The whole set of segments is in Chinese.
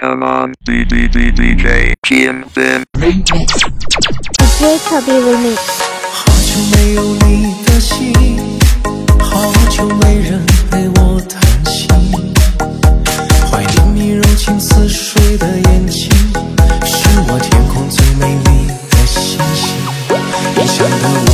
come on，对对对对对。好久没有你的心，好久没人陪我谈心。怀念你柔情似水的眼睛，是我天空最美丽的星星。你想的我。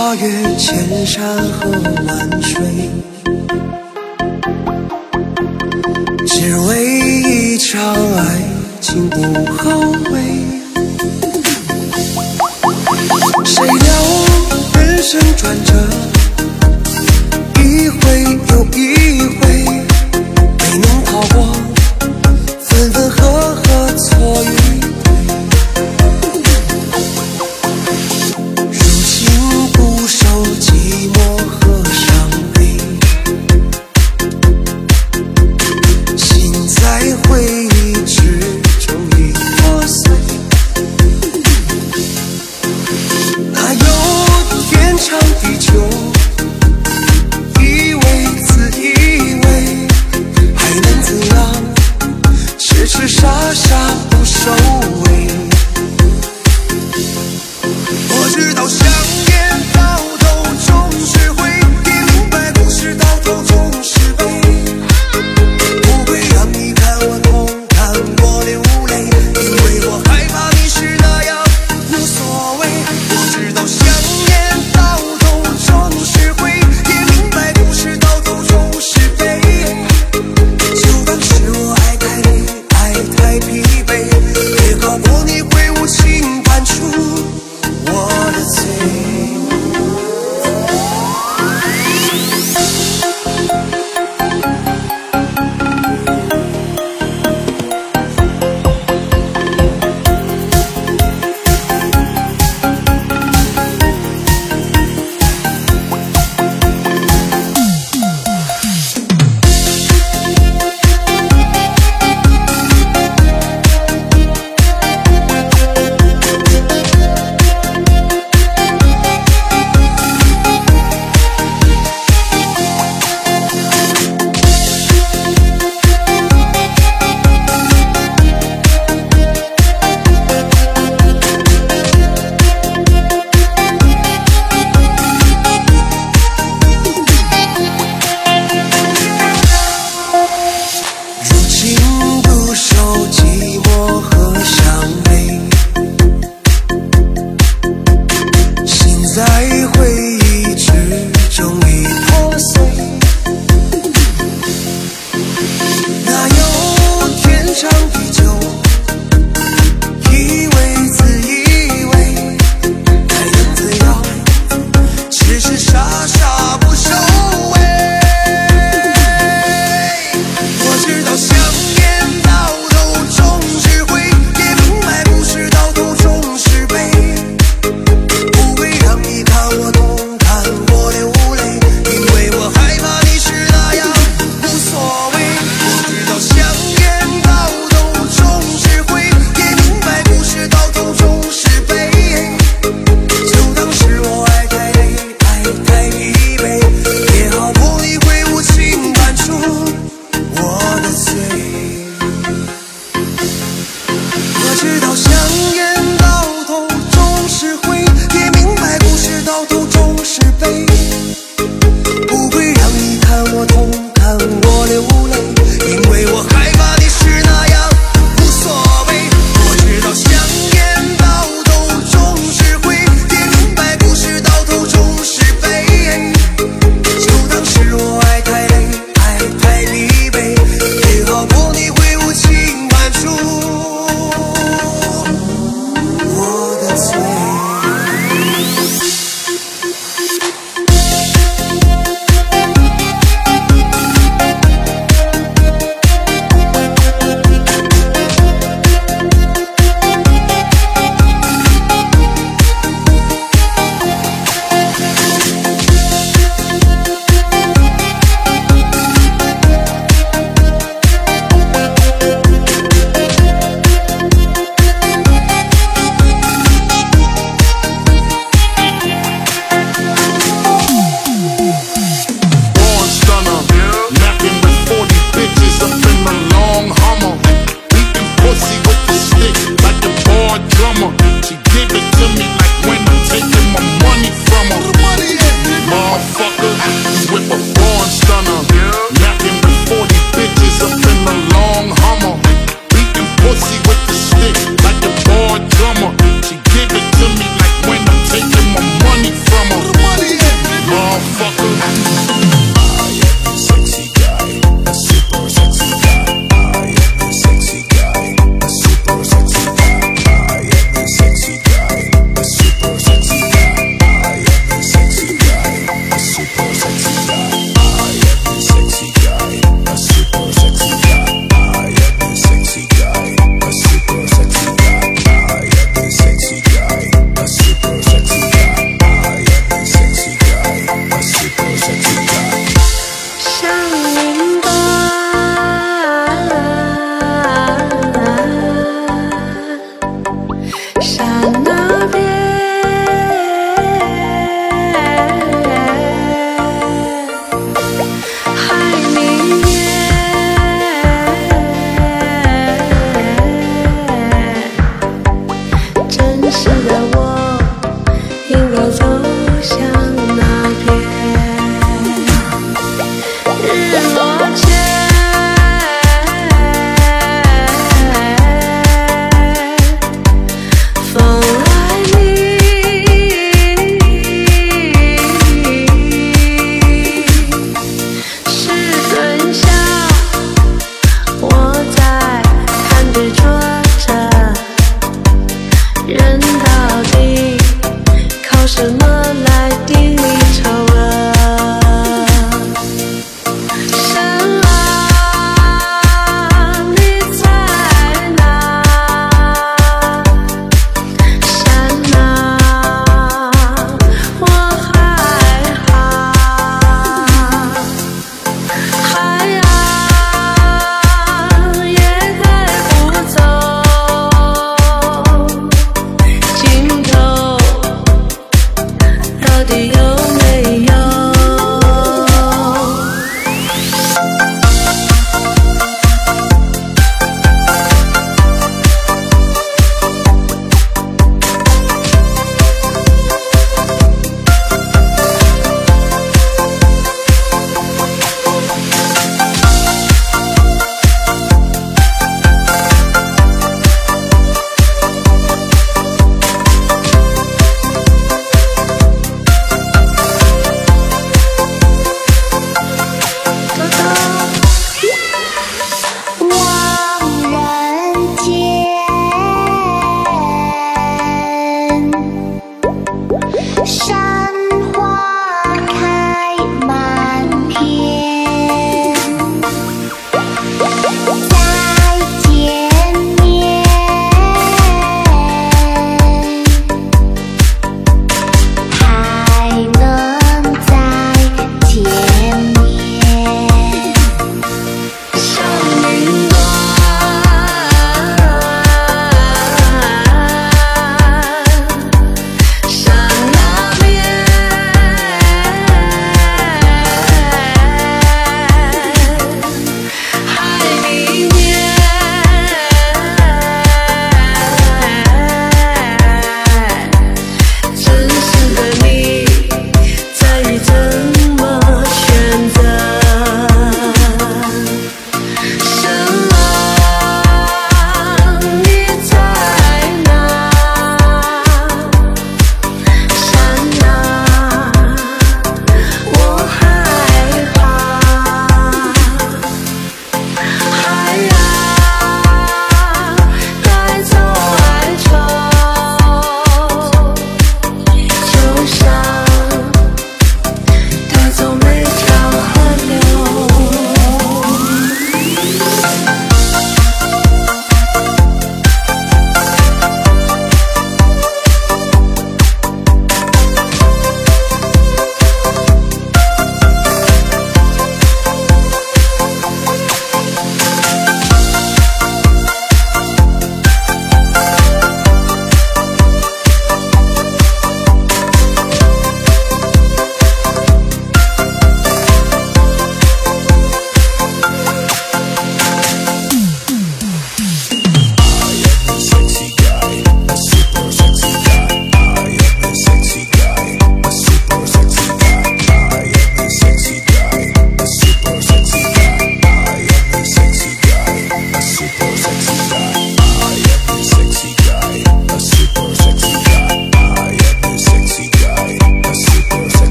跨越千山和万水，只为一场爱情不后悔。谁料人生转折，一回又一